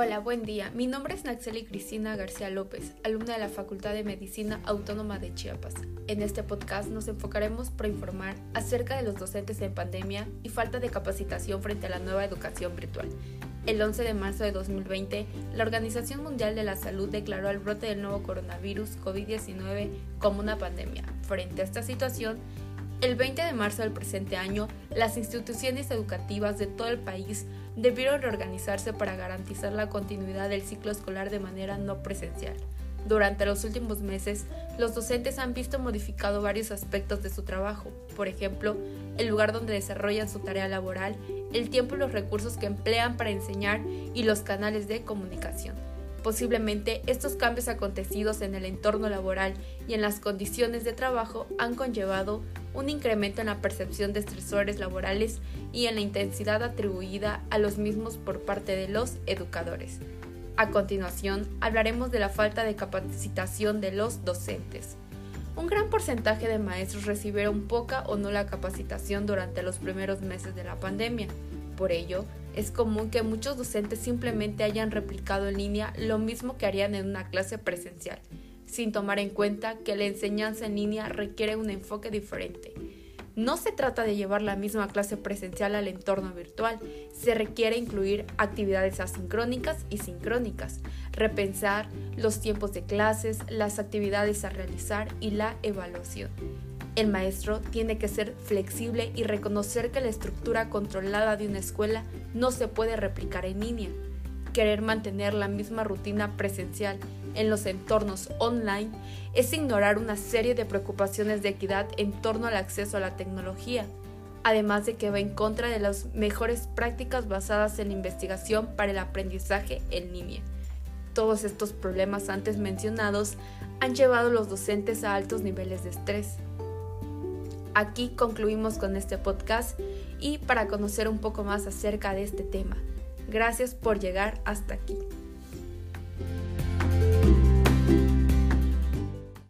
Hola, buen día. Mi nombre es Naxeli Cristina García López, alumna de la Facultad de Medicina Autónoma de Chiapas. En este podcast nos enfocaremos para informar acerca de los docentes en pandemia y falta de capacitación frente a la nueva educación virtual. El 11 de marzo de 2020, la Organización Mundial de la Salud declaró el brote del nuevo coronavirus COVID-19 como una pandemia. Frente a esta situación, el 20 de marzo del presente año, las instituciones educativas de todo el país debieron reorganizarse para garantizar la continuidad del ciclo escolar de manera no presencial. Durante los últimos meses, los docentes han visto modificado varios aspectos de su trabajo, por ejemplo, el lugar donde desarrollan su tarea laboral, el tiempo y los recursos que emplean para enseñar y los canales de comunicación. Posiblemente estos cambios acontecidos en el entorno laboral y en las condiciones de trabajo han conllevado un incremento en la percepción de estresores laborales y en la intensidad atribuida a los mismos por parte de los educadores. A continuación, hablaremos de la falta de capacitación de los docentes. Un gran porcentaje de maestros recibieron poca o nula capacitación durante los primeros meses de la pandemia. Por ello, es común que muchos docentes simplemente hayan replicado en línea lo mismo que harían en una clase presencial, sin tomar en cuenta que la enseñanza en línea requiere un enfoque diferente. No se trata de llevar la misma clase presencial al entorno virtual, se requiere incluir actividades asincrónicas y sincrónicas, repensar los tiempos de clases, las actividades a realizar y la evaluación. El maestro tiene que ser flexible y reconocer que la estructura controlada de una escuela no se puede replicar en línea. Querer mantener la misma rutina presencial en los entornos online es ignorar una serie de preocupaciones de equidad en torno al acceso a la tecnología, además de que va en contra de las mejores prácticas basadas en la investigación para el aprendizaje en línea. Todos estos problemas antes mencionados han llevado a los docentes a altos niveles de estrés Aquí concluimos con este podcast y para conocer un poco más acerca de este tema. Gracias por llegar hasta aquí.